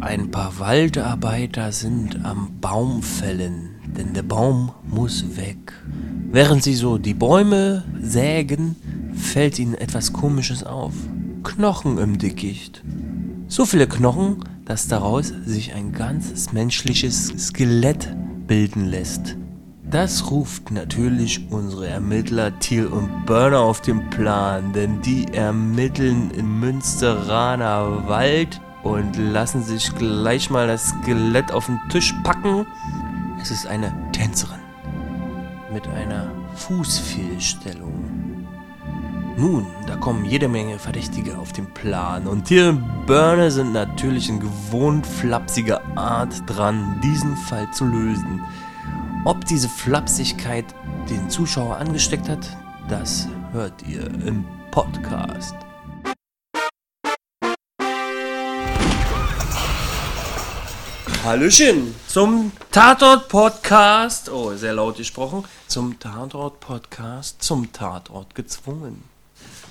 Ein paar Waldarbeiter sind am Baum fällen, denn der Baum muss weg. Während sie so die Bäume sägen, fällt ihnen etwas Komisches auf. Knochen im Dickicht. So viele Knochen, dass daraus sich ein ganzes menschliches Skelett bilden lässt. Das ruft natürlich unsere Ermittler Thiel und Burner auf den Plan, denn die ermitteln im Münsteraner Wald und lassen sich gleich mal das Skelett auf den Tisch packen. Es ist eine Tänzerin mit einer Fußfehlstellung. Nun, da kommen jede Menge Verdächtige auf den Plan und Thiel und Burner sind natürlich in gewohnt flapsiger Art dran, diesen Fall zu lösen. Ob diese Flapsigkeit den Zuschauer angesteckt hat, das hört ihr im Podcast. Hallöchen zum Tatort-Podcast. Oh, sehr laut gesprochen. Zum Tatort-Podcast, zum Tatort gezwungen.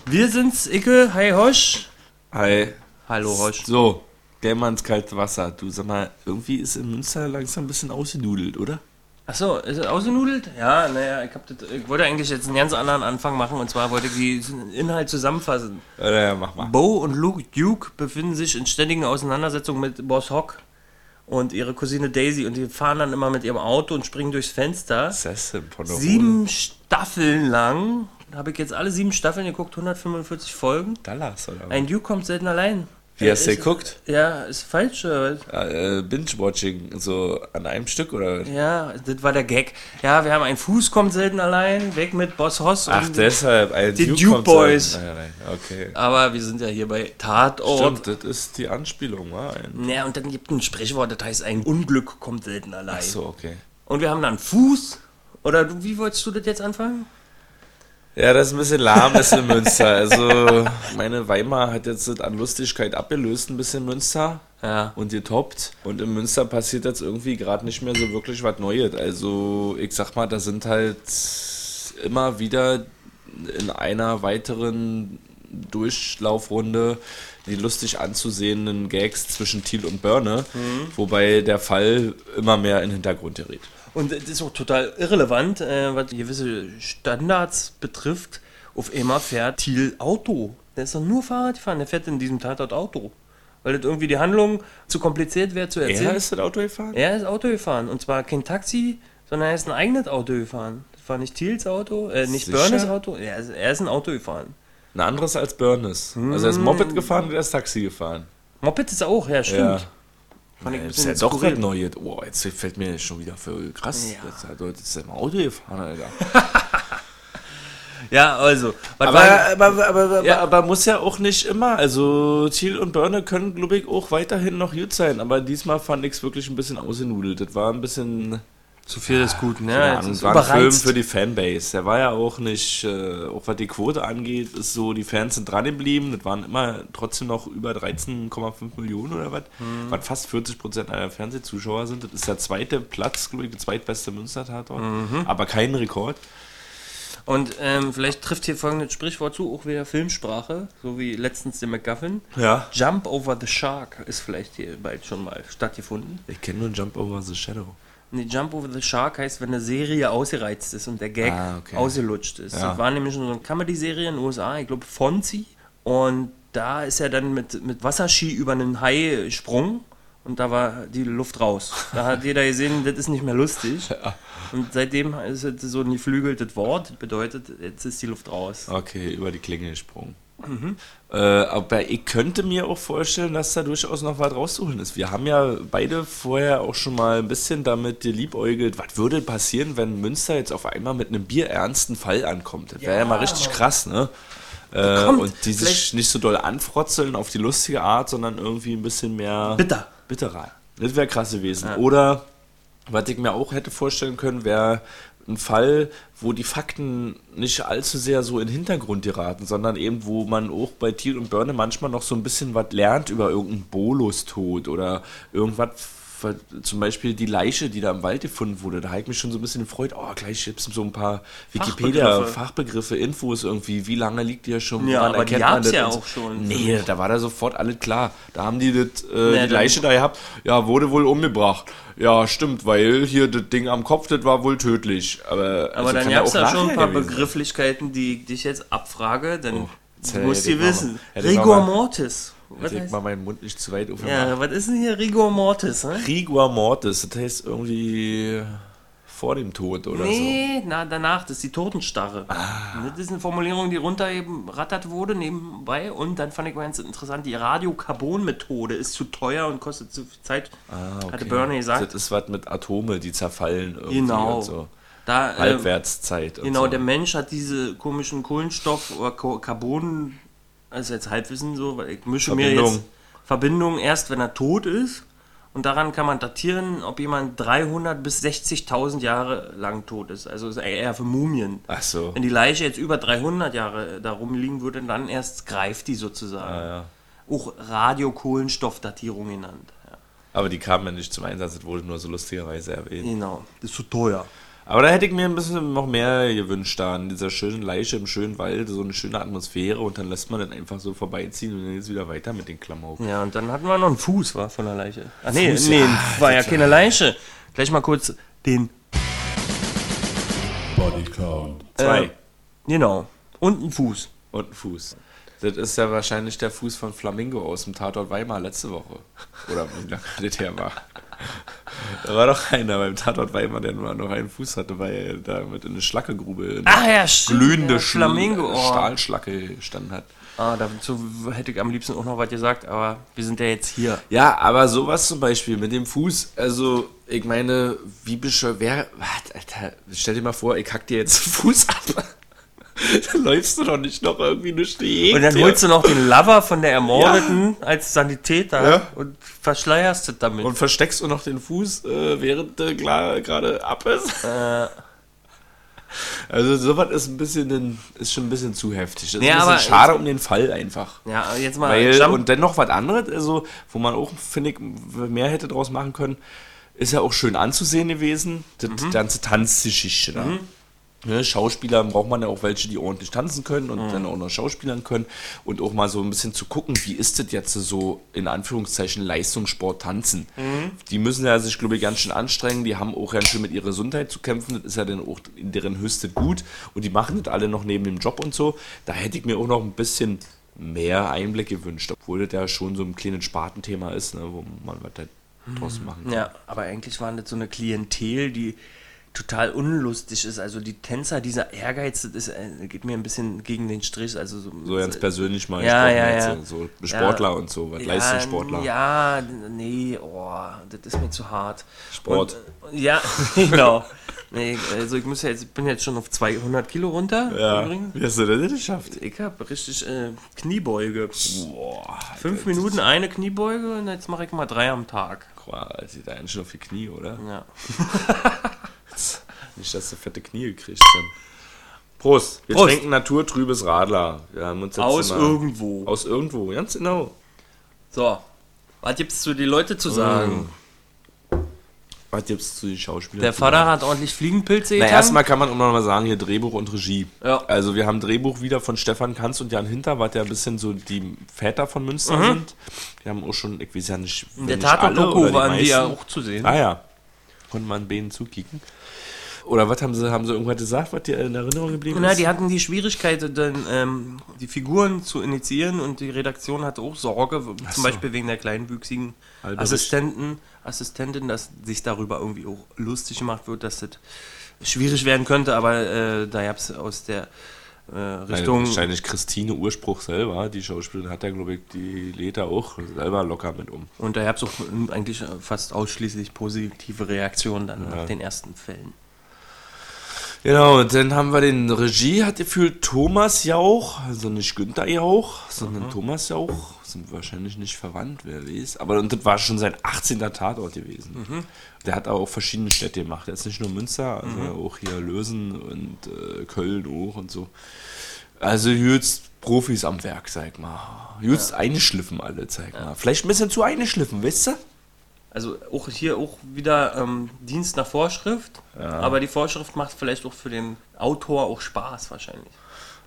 Wir sind's, Icke. Hi, Hosch. Hi. Hallo, Hosch. So, mal ins kalte Wasser. Du sag mal, irgendwie ist in Münster langsam ein bisschen ausgenudelt, oder? Achso, ist es ausgenudelt? Ja, naja, ich, hab das, ich wollte eigentlich jetzt einen ganz anderen Anfang machen und zwar wollte ich den Inhalt zusammenfassen. Ja, ja, mach mal. Bo und Luke Duke befinden sich in ständigen Auseinandersetzungen mit Boss Hock und ihre Cousine Daisy und die fahren dann immer mit ihrem Auto und springen durchs Fenster. Sieben Staffeln lang, habe ich jetzt alle sieben Staffeln geguckt, 145 Folgen. Dallas, oder? Ein Duke kommt selten allein. Wie hast du geguckt? Ja, ist falsch. oder was? Ja, äh, Binge-Watching, so an einem Stück, oder? was? Ja, das war der Gag. Ja, wir haben einen Fuß kommt selten allein, weg mit Boss Hoss. Ach, und- deshalb. Ein Die Duke Duke Boys. Nein, nein, okay. Aber wir sind ja hier bei Tatort. Stimmt, das ist die Anspielung, wa? Ein- Ja, und dann gibt es ein Sprichwort, das heißt, ein Unglück kommt selten allein. Ach so, okay. Und wir haben dann Fuß. Oder du, wie wolltest du das jetzt anfangen? Ja, das ist ein bisschen lahm ist in Münster. Also, meine Weimar hat jetzt das an Lustigkeit abgelöst, ein bisschen Münster. Ja. und getoppt. Und in Münster passiert jetzt irgendwie gerade nicht mehr so wirklich was Neues. Also ich sag mal, da sind halt immer wieder in einer weiteren Durchlaufrunde die lustig anzusehenden Gags zwischen Thiel und Börne, wobei der Fall immer mehr in den Hintergrund gerät. Und das ist auch total irrelevant, äh, was gewisse Standards betrifft. Auf einmal fährt Thiel Auto. Der ist doch nur Fahrrad gefahren. Der fährt in diesem Tatort Auto. Weil das irgendwie die Handlung zu kompliziert wäre zu erzählen. Er ist das Auto gefahren? Er ist Auto gefahren. Und zwar kein Taxi, sondern er ist ein eigenes Auto gefahren. Das war nicht Thiels Auto, äh, nicht Sicher? Börnes Auto. Er ist, er ist ein Auto gefahren. Ein anderes als Börnes. Also er ist Moped gefahren und er ist Taxi gefahren. Moped ist auch, ja, stimmt. Ja. Fand ich ein Das ist bisschen ja doch skurril. was Neues. Oh, jetzt fällt mir schon wieder voll krass. Ja. Jetzt hat er jetzt im Auto gefahren, Alter. Ja, also. Aber, war- aber, aber, aber, Ja. aber muss ja auch nicht immer. Also Thiel und Börne können, glaube ich, auch weiterhin noch gut sein. Aber diesmal fand ich es wirklich ein bisschen ausgenudelt. Das war ein bisschen... zu viel ist gut, ne? Ja, Jetzt das war ein Film für die Fanbase. Der war ja auch nicht, äh, auch was die Quote angeht, ist so, die Fans sind dran geblieben. Das waren immer trotzdem noch über 13,5 Millionen oder was, Mhm. was fast 40 Prozent aller Fernsehzuschauer sind. Das ist der zweite Platz, glaube ich, der zweitbeste Münster-Tatort. Mhm. Aber kein Rekord. Und ähm, vielleicht trifft hier folgendes Sprichwort zu, auch wieder Filmsprache, so wie letztens der McGuffin. Ja. Jump over the Shark ist vielleicht hier bald schon mal stattgefunden. Ich kenne nur Jump Over the Shadow. Nee, Jump over the Shark heißt, wenn eine Serie ausgereizt ist und der Gag Ah, okay. ausgelutscht ist. Ja. Das war nämlich so eine Comedy-Serie in den USA, ich glaube Fonzie. Und da ist er dann mit, mit Wasserski über einen Hai gesprungen und da war die Luft raus. Da hat jeder gesehen, das ist nicht mehr lustig. Und seitdem ist es so ein geflügeltes Wort, das bedeutet, jetzt ist die Luft raus. Okay, über die Klinge gesprungen. Mhm. Äh, aber ich könnte mir auch vorstellen, dass da durchaus noch was rauszuholen ist. Wir haben ja beide vorher auch schon mal ein bisschen damit geliebäugelt, was würde passieren, wenn Münster jetzt auf einmal mit einem bierernsten Fall ankommt. Das wäre ja. Ja. mal richtig krass, ne? Äh, und die sich Vielleicht- nicht so doll anfrotzeln auf die lustige Art, sondern irgendwie ein bisschen mehr Bitter. bitterer. Das wäre krass gewesen. Oder was ich mir auch hätte vorstellen können, wäre ein Fall, wo die Fakten nicht allzu sehr so in den Hintergrund geraten, sondern eben, wo man auch bei Thiel und Börne manchmal noch so ein bisschen was lernt über irgendeinen Bolustod oder irgendwas zum Beispiel die Leiche, die da im Wald gefunden wurde, da habe ich mich schon so ein bisschen gefreut. Oh, gleich gibt es so ein paar Wikipedia, Fachbegriffe. Fachbegriffe, Infos irgendwie. Wie lange liegt die ja schon? Ja, aber die gab's das ja auch schon. Nee, da war da sofort alles klar. Da haben die das, äh, Ja, die dann- Leiche da gehabt. Ja, wurde wohl umgebracht. Ja, stimmt, weil hier das Ding am Kopf, das war wohl tödlich. Aber, Aber also dann gab es da schon ein paar gewesen. Begrifflichkeiten, die ich dich jetzt abfrage, denn du erzähl, musst mal- wissen. Rigor Mortis. Was ich mal meinen Mund nicht zu weit aufgemacht. Ja, was ist denn hier Rigor Mortis? Ne? Rigor Mortis, das heißt irgendwie vor dem Tod oder Nee, na, danach, das ist die Totenstarre. Ah. Das ist eine Formulierung, die runtergerattert wurde nebenbei. Und dann fand ich ganz interessant, die Radiokarbon-Methode ist zu teuer und kostet zu viel Zeit, so. Ah, okay. hatte Bernie gesagt. Das ist was mit Atome, die zerfallen irgendwie Genau. und so. Da, äh, Halbwertszeit. und Genau, so. der Mensch hat diese komischen Kohlenstoff- oder Carbon, also jetzt Halbwissen so, weil ich mische mir Verbindung. jetzt Verbindungen erst, wenn er tot ist. Und daran kann man datieren, ob jemand 300 bis 60.000 Jahre lang tot ist. Also ist eher für Mumien. Ach so. Wenn die Leiche jetzt über 300 Jahre da rumliegen würde, dann erst greift die sozusagen. Ah, ja. Auch Radiokohlenstoffdatierung genannt. Ja. Aber die kamen ja nicht zum Einsatz, das wurde nur so lustigerweise erwähnt. Genau, das ist zu teuer. Aber da hätte ich mir ein bisschen noch mehr gewünscht, da an dieser schönen Leiche im schönen Wald, so eine schöne Atmosphäre und dann lässt man dann einfach so vorbeiziehen und dann geht's wieder weiter mit den Klamauken. Ja, und dann hatten wir noch einen Fuß, war von der Leiche. Ach nee, Fuß, nee, ja, war ja keine Leiche. Gleich mal kurz den. Body Count. Zwei. Äh, genau. Und ein Fuß. Und ein Fuß. Das ist ja wahrscheinlich der Fuß von Flamingo aus dem Tatort Weimar letzte Woche. Oder wie lange das her war. Da war doch einer beim Tatort Weimar, der nur noch einen Fuß hatte, weil er da mit in eine Schlackegrube Ach ja, stimmt. glühende ja, Flamingo. Oh. Stahlschlacke gestanden hat. Ah, dazu hätte ich am liebsten auch noch was gesagt, aber wir sind ja jetzt hier. Ja, aber sowas zum Beispiel mit dem Fuß, also ich meine, wie bescheuert, wer, Alter, stell dir mal vor, ich hack dir jetzt den Fuß ab. Dann läufst du doch nicht noch irgendwie die Gegend. Und dann holst du noch den Lover von der Ermordeten als Sanitäter Ja. und verschleierst es damit. Und versteckst du noch den Fuß, äh, während der klar gerade ab ist? Äh. Also sowas ist ein bisschen, ein- ist schon ein bisschen zu heftig. Das ist Ja, ein bisschen schade um den Fall einfach. ja, jetzt mal Weil, und dennoch was anderes, also, wo man auch, finde ich, mehr hätte draus machen können, ist ja auch schön anzusehen gewesen, das Mhm. ganze Tanzgeschichte da. Ne, Schauspieler braucht man ja auch welche, die ordentlich tanzen können und Mhm. dann auch noch Schauspielern können und auch mal so ein bisschen zu gucken, wie ist das jetzt so in Anführungszeichen Leistungssport tanzen. Mhm. Die müssen ja sich, glaube ich, ganz schön anstrengen, die haben auch ganz schön mit ihrer Gesundheit zu kämpfen, das ist ja dann auch in deren höchste Gut und die machen das alle noch neben dem Job und so. Da hätte ich mir auch noch ein bisschen mehr Einblick gewünscht, obwohl das ja schon so ein kleines Spartenthema ist, ne, wo man was da draus machen kann. Ja, aber eigentlich waren das so eine Klientel, die total unlustig ist. Also die Tänzer, dieser Ehrgeiz, das ist, äh, geht mir ein bisschen gegen den Strich. Also so, So ganz persönlich mal Ja, ja, jetzt ja. so Sportler und so, was Leistungssportler. Ja, nee, oh, das ist mir zu hart. Sport. Und, äh, ja, genau. Nee, also ich muss ja jetzt, bin jetzt schon auf 200 Kilo runter. Ja, übrigens. wie hast du das denn geschafft? Ich habe richtig äh, Kniebeuge. Boah, Fünf Minuten eine Kniebeuge und jetzt mache ich mal drei am Tag. Quasi, da eigentlich schon auf die Knie, oder? Ja. Nicht, dass du fette Knie gekriegt hast. Prost. Wir Prost. trinken naturtrübes Radler. Wir haben uns jetzt Aus mal- irgendwo. Aus irgendwo, ganz genau. So. Was gibt's zu die Leute zu sagen? Was gibt's zu den Schauspielern? Der Vater hat ordentlich Fliegenpilze Na, getan. erstmal kann man auch noch mal sagen, hier Drehbuch und Regie. Ja. Also wir haben Drehbuch wieder von Stefan Kanz und Jan Hinter, was ja ein bisschen so die Väter von Münster sind. Wir haben auch schon, ich weiß ja nicht, In der wenn nicht alle oder Tatort-Doku die waren die ja meisten. auch zu sehen. Ah ja. Konnte man Benen zukicken. Oder was haben sie, haben sie irgendwas gesagt, was dir in Erinnerung geblieben Na, ist? die hatten die Schwierigkeit, dann, ähm, die Figuren zu initiieren und die Redaktion hatte auch Sorge, zum so. Beispiel wegen der kleinwüchsigen Alberich. Assistenten, Assistentin, dass sich darüber irgendwie auch lustig gemacht wird, dass das schwierig werden könnte, aber äh, da gab es aus der äh, Richtung. Wahrscheinlich Christine Urspruch selber, die Schauspielerin hat ja, glaube ich, die lädt da auch selber locker mit um. Und da gab es auch eigentlich fast ausschließlich positive Reaktionen dann nach den ersten Fällen. Genau, und dann haben wir den Regie, hat gefühlt Thomas Jauch, also nicht Günther Jauch, sondern Thomas Jauch, sind wahrscheinlich nicht verwandt, wer weiß. Aber und das war schon sein 18. Tatort gewesen. Der hat auch verschiedene Städte gemacht. Er ist nicht nur Münster, also auch hier Lösen und äh, Köln auch und so. Also jetzt Profis am Werk, sag mal. Jetzt eingeschliffen alle, sag mal. Vielleicht ein bisschen zu eingeschliffen, weißt du? Also auch hier auch wieder ähm, Dienst nach Vorschrift, Ja. aber die Vorschrift macht vielleicht auch für den Autor auch Spaß wahrscheinlich.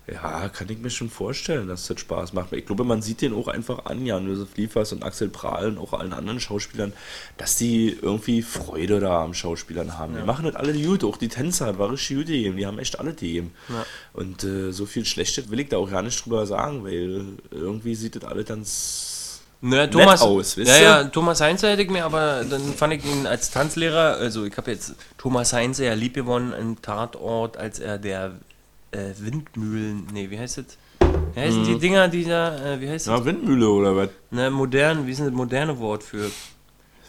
Ja, kann ich mir schon vorstellen, dass das Spaß macht. Ich glaube, man sieht den auch einfach an, Jan-Josef Liefers und Axel Prahl und auch allen anderen Schauspielern, dass die irgendwie Freude da am Schauspielern haben. Die machen das alle gut, auch die Tänzer, war richtig gut gegeben. Die haben echt alle gegeben. Ja. Und äh, so viel Schlechtes will ich da auch gar nicht drüber sagen, weil irgendwie sieht das alle ganz Naja, Thomas, aus, wisst ja, ihr? ja, Thomas Heinze hätte ich mir, aber dann fand ich ihn als Tanzlehrer, also ich habe jetzt Thomas Heinze ja lieb gewonnen im Tatort, als er der äh, Windmühlen, nee, wie heißt das? Wie heißen die Dinger, die da, äh, wie heißt das? Mhm. Ja, Windmühle oder was? Ne, modern, wie ist denn das moderne Wort für?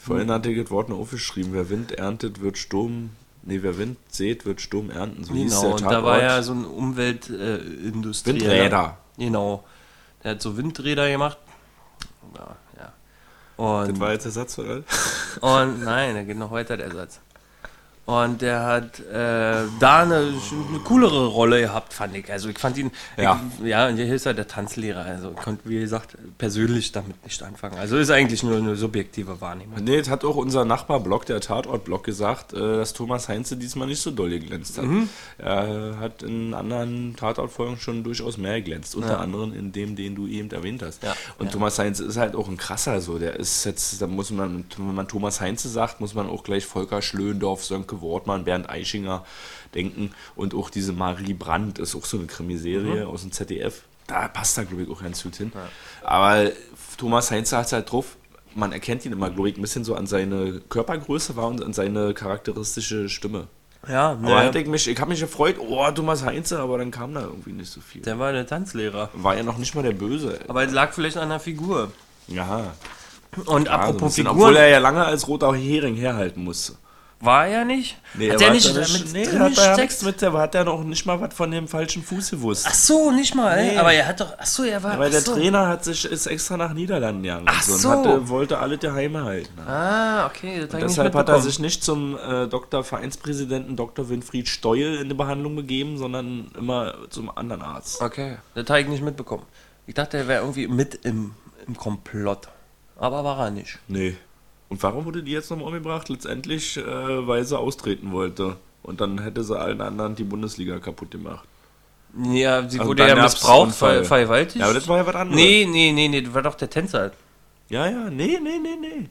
Vorhin hatte ich das Wort noch aufgeschrieben. Wer Wind erntet, wird Sturm. Nee, wer Wind sät, wird Sturm ernten. So hieß Genau, der und da Tatort. war ja so ein Umweltindustrie. Windräder. Genau. Der hat so Windräder gemacht. Ja, ja. Und Das war jetzt der Satz, oder? Und nein, der geht noch weiter, der Satz. Und der hat äh, da eine, eine coolere Rolle gehabt, fand ich. Also ich fand ihn, Ja. ich, ja, und hier ist er der Tanzlehrer. Also ich konnte, wie gesagt, persönlich damit nicht anfangen. Also ist eigentlich nur eine subjektive Wahrnehmung. Nee, das hat auch unser Nachbarblock, der Tatort-Blog, gesagt, äh, dass Thomas Heinze diesmal nicht so doll geglänzt hat. Mhm. Er hat in anderen Tatort-Folgen schon durchaus mehr geglänzt. Unter Ja. anderem in dem, den du eben erwähnt hast. Ja. Und Ja. Thomas Heinze ist halt auch ein krasser so. Der ist jetzt, da muss man, wenn man Thomas Heinze sagt, muss man auch gleich Volker Schlöndorff, Sönke Wortmann, Bernd Eichinger denken. Und auch diese Marie Brandt ist auch so eine Krimiserie Mhm. aus dem ZDF. Da passt da, glaube ich, auch ganz gut hin. Aber Thomas Heinze hat es halt drauf, man erkennt ihn immer, glaube ich, ein bisschen so an seine Körpergröße war und an seine charakteristische Stimme. Ja, Aber ne, hätte ich mich, ich habe mich gefreut, oh, Thomas Heinze, aber dann kam da irgendwie nicht so viel. der war der Tanzlehrer. War ja noch nicht mal der Böse. ey. Aber es lag vielleicht an der Figur. Ja, Und ja so apropos bisschen, Figuren, obwohl er ja lange als roter Hering herhalten musste. War er nicht? Nee, hat er er nicht da damit nee, drin hat er ja gesteckt? nichts mit, der hat ja noch nicht mal was von dem falschen Fuß gewusst. Ach so, nicht mal. Nee. Aber er hat doch, ach so, er war, Weil ach der so. Trainer hat sich, ist extra nach Niederlanden gegangen Ach und, so, und hatte, wollte alle daheim halten. Ah, okay, Deshalb hat er sich nicht zum äh, Dr. Vereinspräsidenten Dr. Winfried Steuel in die Behandlung begeben, sondern immer zum anderen Arzt. Okay, das habe ich nicht mitbekommen. Ich dachte, er wäre irgendwie mit im, im Komplott. Aber war er nicht. Nee. Und warum wurde die jetzt nochmal umgebracht? Letztendlich, äh, weil sie austreten wollte. Und dann hätte sie allen anderen die Bundesliga kaputt gemacht. Ja, sie Also wurde ja missbraucht, ver vergewaltigt. Ja, aber das war ja was anderes. Nee, nee, nee, nee, das war doch der Tänzer. Ja, ja, nee, nee, nee, nee.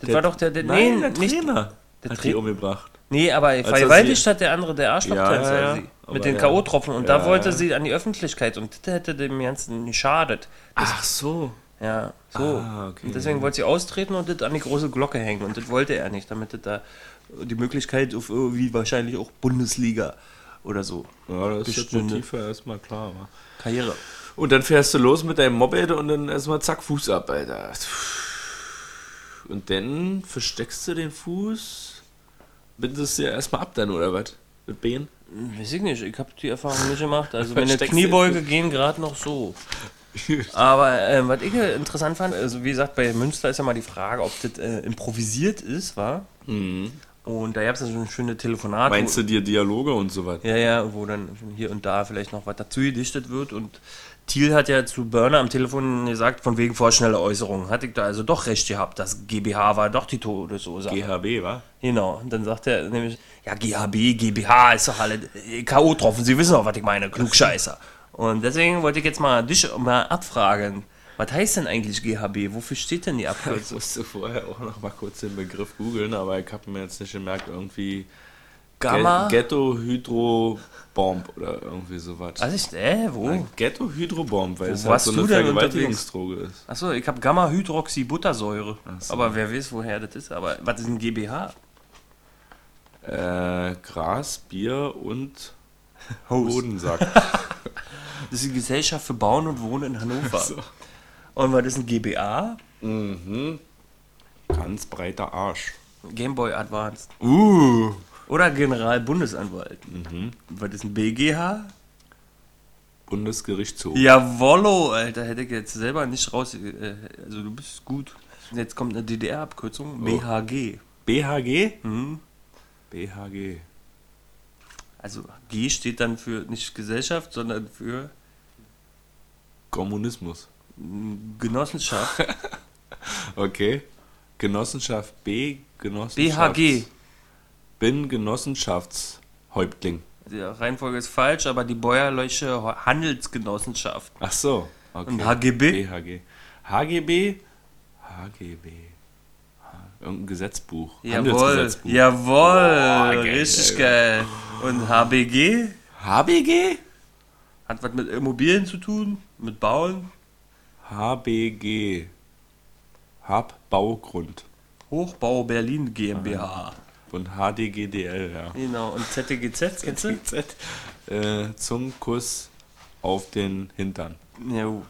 Das war doch der, der Nein, nee, der nicht, Trainer der hat Tra- die umgebracht. Nee, aber er vergewaltigt hat der andere, der Arschlochtänzer, Ja, ja, Mit den ja. K.O.-Tropfen. Und da wollte sie an die Öffentlichkeit. Und das hätte dem Ganzen geschadet. Ach so. Ja, so. Ah, okay. Und deswegen wollte sie austreten und das an die große Glocke hängen. Und das wollte er nicht, damit das da die Möglichkeit auf irgendwie wahrscheinlich auch Bundesliga oder so. Ja, das ist Bestünde. Motiv ja erstmal klar. Wa? Karriere. Und dann fährst du los mit deinem Moped und dann erstmal zack, Fuß ab, Alter. Und dann versteckst du den Fuß, bindest dir erstmal ab dann, oder was? Mit Bein? Weiß ich nicht, ich habe die Erfahrung nicht gemacht. Also meine du Kniebeuge gehen gerade noch so. Aber äh, was ich äh, interessant fand, also wie gesagt, bei Münster ist ja mal die Frage, ob das äh, improvisiert ist, war. Und da gab es ja so eine schöne Telefonat. Mhm. Meinst du dir Dialoge und so was? Ja, ja, wo dann hier und da vielleicht noch was dazu gedichtet wird. Und Thiel hat ja zu Börner am Telefon gesagt, von wegen vorschnelle Äußerungen. Hatte ich da also doch recht gehabt, das GBH war doch die Todesursache. GHB, wa? Genau, und dann sagt er nämlich, ja, GHB, GBH ist doch alle K.O. getroffen, Sie wissen doch, was ich meine, Klugscheißer. Und deswegen wollte ich jetzt mal dich mal abfragen, was heißt denn eigentlich GHB? Wofür steht denn die Ich Abkürzung? musste vorher auch noch mal kurz den Begriff googeln, aber ich habe mir jetzt nicht gemerkt, irgendwie Gamma? Ghetto Hydrobomb oder irgendwie sowas. Was ist, äh, wo? Ghetto Hydrobomb, weil Wo es halt so eine Vergewaltigungsdroge ist. Achso, ich habe Gamma-Hydroxybuttersäure. so. Aber wer weiß, woher das ist. Aber was ist ein GBH? Äh, Gras, Bier und Host. Bodensack. Das ist die Gesellschaft für Bauen und Wohnen in Hannover. So. Und was ist ein GBA? mhm. Ganz breiter Arsch. Gameboy Advanced. Uh. Oder Generalbundesanwalt. Mhm. Was ist ein BGH? Bundesgerichtshof. Jawollo, Alter, hätte ich jetzt selber nicht raus. Äh, also du bist gut. Jetzt kommt eine DDR-Abkürzung. BHG. BHG? Mhm. BHG. Also G steht dann für nicht Gesellschaft, sondern für Kommunismus. mm, Genossenschaft. Okay. Genossenschaft B, Genossenschaft. BHG. Bin Genossenschaftshäuptling. Die Reihenfolge ist falsch, aber die Bäuerliche Handelsgenossenschaft. Ach so. Okay. Und HGB? BHG. HGB? HGB. Irgendein Gesetzbuch. Jawohl, jawohl, geil, richtig geil. geil. Und HBG HBG? hat was mit Immobilien zu tun, mit Bauen. HBG. Habbaugrund. Hochbau Berlin GmbH. Und HDGDL, ja. Genau, und ZTGZ, kennst du? Z. Äh, Zungenkuss auf den Hintern. Jo.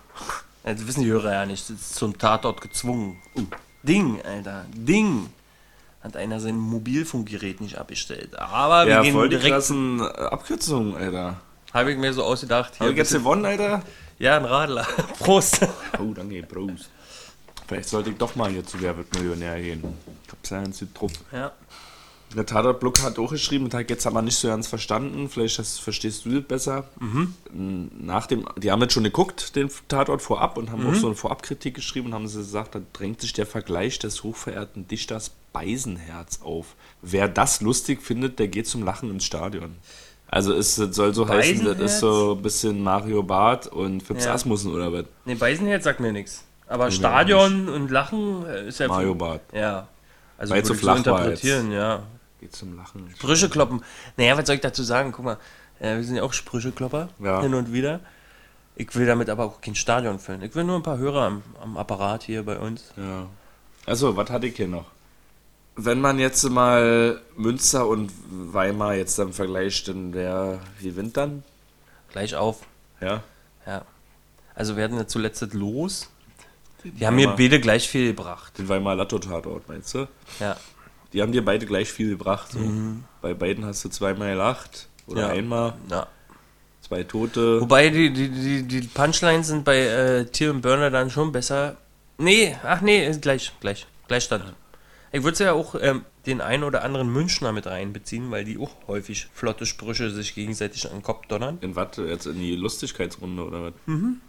Das wissen die Hörer ja nicht. Das ist zum Tatort gezwungen. Ding, Alter. Ding. Hat einer sein Mobilfunkgerät nicht abgestellt. Aber wir Ja, gehen voll die direkt. krassen äh, Abkürzungen, Alter. Habe ich mir so ausgedacht. Hab ich jetzt gewonnen, Alter? ja, ein Radler. Prost. Oh, danke, Bros. Vielleicht sollte ich doch mal hier zu Wer wird Millionär gehen. Ich hab's ja gut drauf. ja. Der Tatort-Blog hat auch geschrieben, und hat jetzt aber nicht so ganz verstanden. Vielleicht das, verstehst du das besser. Nach dem, die haben jetzt schon geguckt, den Tatort vorab, und haben auch so eine Vorabkritik geschrieben und haben sie gesagt, da drängt sich der Vergleich des hochverehrten Dichters Beisenherz auf. Wer das lustig findet, der geht zum Lachen ins Stadion. Also es soll so heißen, das ist so ein bisschen Mario Barth und Fips Ja. Asmussen oder was? Ne, Beisenherz sagt mir nichts. Aber mir Stadion und Lachen äh, ist ja. Mario Barth. Ja. Also Weil würde so flach interpretieren, ja. Geht zum Lachen. Sprüche kloppen. Naja, was soll ich dazu sagen? Guck mal, äh, wir sind ja auch Sprücheklopper Ja. hin und wieder. Ich will damit aber auch kein Stadion füllen. Ich will nur ein paar Hörer am, am Apparat hier bei uns. Ja. Also, was hatte ich hier noch? Wenn man jetzt mal Münster und Weimar jetzt dann vergleicht, dann wer gewinnt dann? Gleich auf. Ja. Ja. Also werden ja zuletzt das los. Die haben mir beide gleich viel gebracht. Den Weimar Latto-Tatort, meinst du? Ja. Die haben dir beide gleich viel gebracht. So. Bei beiden hast du zweimal gelacht. Oder Mhm. Ja. einmal. ja. Zwei Tote. Wobei die, die, die, die Punchlines sind bei äh, Tier und Burner dann schon besser. Nee, ach nee, gleich, gleich, Gleichstand. Ich würde ja auch ähm, den einen oder anderen Münchner mit reinbeziehen, weil die auch häufig flotte Sprüche sich gegenseitig an den Kopf donnern. In was? Jetzt in die Lustigkeitsrunde oder was?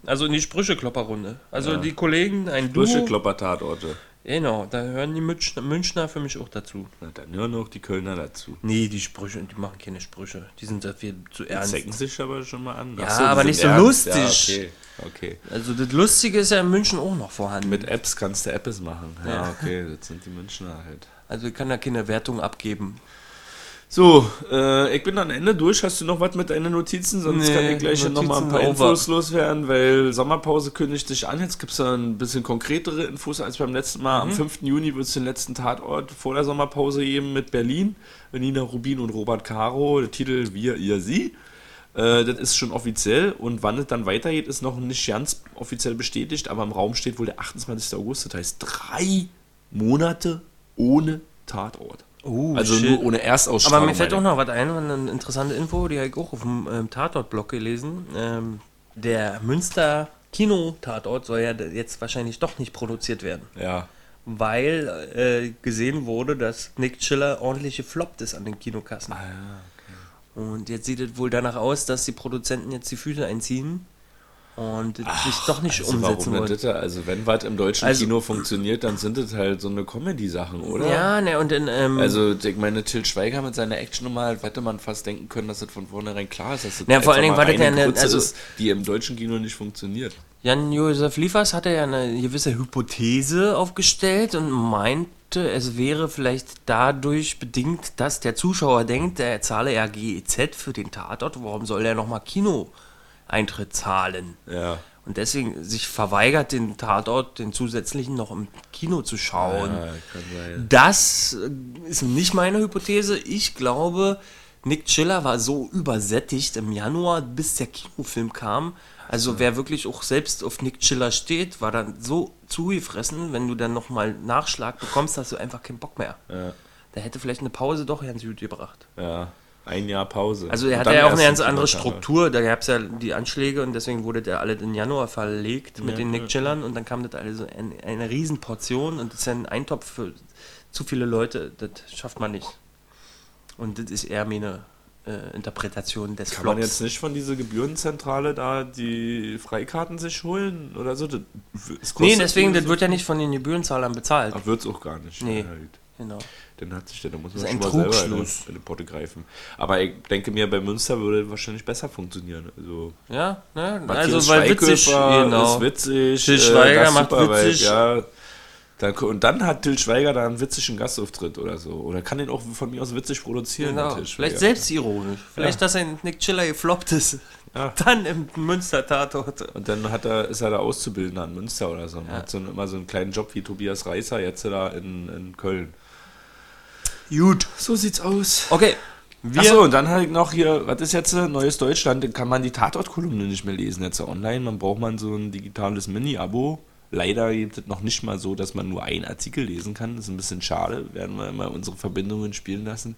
Also in die Sprücheklopperrunde. Also Ja. die Kollegen, ein Duo. Durchgeklopper-Tatorte. Genau, da hören die Münchner, Münchner für mich auch dazu. Na, dann hören noch die Kölner dazu. Nee, die Sprüche, die machen keine Sprüche. Die sind dafür zu Die ernst. zecken sich aber schon mal an. Ja, die aber nicht so ernst. lustig. Ja, okay. okay. Also das Lustige ist ja in München auch noch vorhanden. Mit Apps kannst du Apps machen. Ja, Ja. okay, das sind die Münchner halt. also ich kann da keine Wertung abgeben. So, äh, ich bin am Ende durch. Hast du noch was mit deinen Notizen? Sonst Nee, kann ich gleich noch mal ein paar over. Infos loswerden, weil Sommerpause kündigt sich an. Jetzt gibt es da ein bisschen konkretere Infos als beim letzten Mal. Am 5. Juni wird es den letzten Tatort vor der Sommerpause geben mit Berlin. Nina Rubin und Robert Caro. Der Titel Wir, ihr, sie. Äh, das ist schon offiziell und wann es dann weitergeht, ist noch nicht ganz offiziell bestätigt, aber im Raum steht wohl der 28. August. Das heißt drei Monate ohne Tatort. Oh, Also shit. nur ohne Erstausstrahlung. Aber mir fällt auch noch was ein, eine interessante Info, die habe ich auch auf dem ähm, Tatort-Blog gelesen. Ähm, der Münster Kino-Tatort soll ja jetzt wahrscheinlich doch nicht produziert werden. Ja. weil äh, gesehen wurde, dass Nick Chiller ordentlich gefloppt ist an den Kinokassen. Ah, ja. Und jetzt sieht es wohl danach aus, dass die Produzenten jetzt die Füße einziehen und es sich doch nicht Also umsetzen warum das? Also wenn was im deutschen Also- Kino funktioniert, dann sind das halt so eine Comedy-Sachen, oder? Ja, ne, und in, ähm, Also ich meine, Till Schweiger mit seiner Actionnummer halt, hätte man fast denken können, dass das von vornherein klar ist, dass das Ja, vor allen Dingen war das ja eine- also- ist, die im deutschen Kino nicht funktioniert. Jan-Josef Liefers hatte ja eine gewisse Hypothese aufgestellt und meinte, es wäre vielleicht dadurch bedingt, dass der Zuschauer denkt, er zahle ja GEZ für den Tatort, warum soll er nochmal Kinoeintritt zahlen? Ja. Und deswegen sich verweigert, den Tatort, den zusätzlichen, noch im Kino zu schauen. Ja. Das äh, ist nicht meine Hypothese. Ich glaube, Nick Chiller war so übersättigt im Januar, bis der Kinofilm kam. Also wer wirklich auch selbst auf Nick Chiller steht, war dann so zugefressen, wenn du dann nochmal Nachschlag bekommst, hast du einfach keinen Bock mehr. Ja. Da hätte vielleicht eine Pause doch ganz gut gebracht. ja. Ein Jahr Pause. Also er hatte ja auch eine ganz andere. Struktur. Da gab es ja die Anschläge und deswegen wurde der alles in Januar verlegt mit Ja, den Nick ja. Chillern und dann kam das alles so in eine Riesenportion und das ist ja ein Eintopf für zu viele Leute, das schafft man nicht. Und das ist eher meine äh, Interpretation des Kann man jetzt nicht von dieser Gebührenzentrale da die Freikarten sich holen oder so? Das, es Nee, deswegen, das so- wird ja nicht von den Gebührenzahlern bezahlt. Ach, wird's auch gar nicht. Nee. Ja, gut. Genau. Dann hat sich der, da muss man schon mal selber in, in die Potte greifen. Aber ich denke mir, bei Münster würde wahrscheinlich besser funktionieren. Also, Ja, ne? Matthias also weil witzig, genau. ist witzig. Til Schweiger das macht Supervibe, witzig. Ja. Dann, und dann hat Til Schweiger da einen witzigen Gastauftritt oder so. Oder kann den auch von mir aus witzig produzieren. Genau. Vielleicht selbstironisch. Vielleicht, dass ein Nick Chiller gefloppt ist. Ja. Dann im Münster-Tatort. Und dann hat er, ist er da Auszubildender an Münster oder so. Und Hat so einen, immer so einen kleinen Job wie Tobias Reißer jetzt da in, in Köln. Gut. So sieht's aus. Okay. Wir, Achso, und dann halt noch hier, was ist jetzt äh, Neues Deutschland? Da kann man die Tatort-Kolumne nicht mehr lesen jetzt online. Man braucht man so ein digitales Mini-Abo. Leider gibt es noch nicht mal so, dass man nur einen Artikel lesen kann. Das ist ein bisschen schade. Werden wir mal unsere Verbindungen spielen lassen.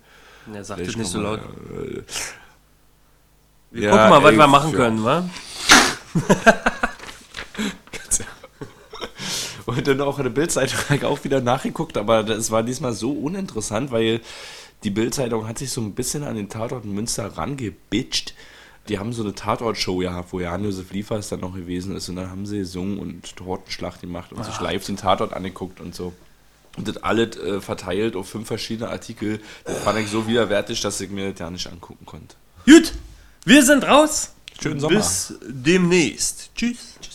er sagt Vielleicht es nicht so laut. man, äh, Wir ja, gucken mal, was ey, wir machen ja. können, wa? Dann auch in der Bildzeitung auch wieder nachgeguckt, aber das war diesmal so uninteressant, weil die Bildzeitung hat sich so ein bisschen an den Tatort in Münster rangebitcht. Die haben so eine Tatort-Show gehabt, wo Jan-Josef Liefers dann noch gewesen ist und dann haben sie gesungen und Tortenschlacht gemacht und sich live den Tatort angeguckt und so. Und das alles äh, verteilt auf fünf verschiedene Artikel. Das fand ich so widerwärtig, dass ich mir das ja nicht angucken konnte. Gut. Wir sind raus. Schönen Sommer. Bis demnächst. Tschüss. Tschüss.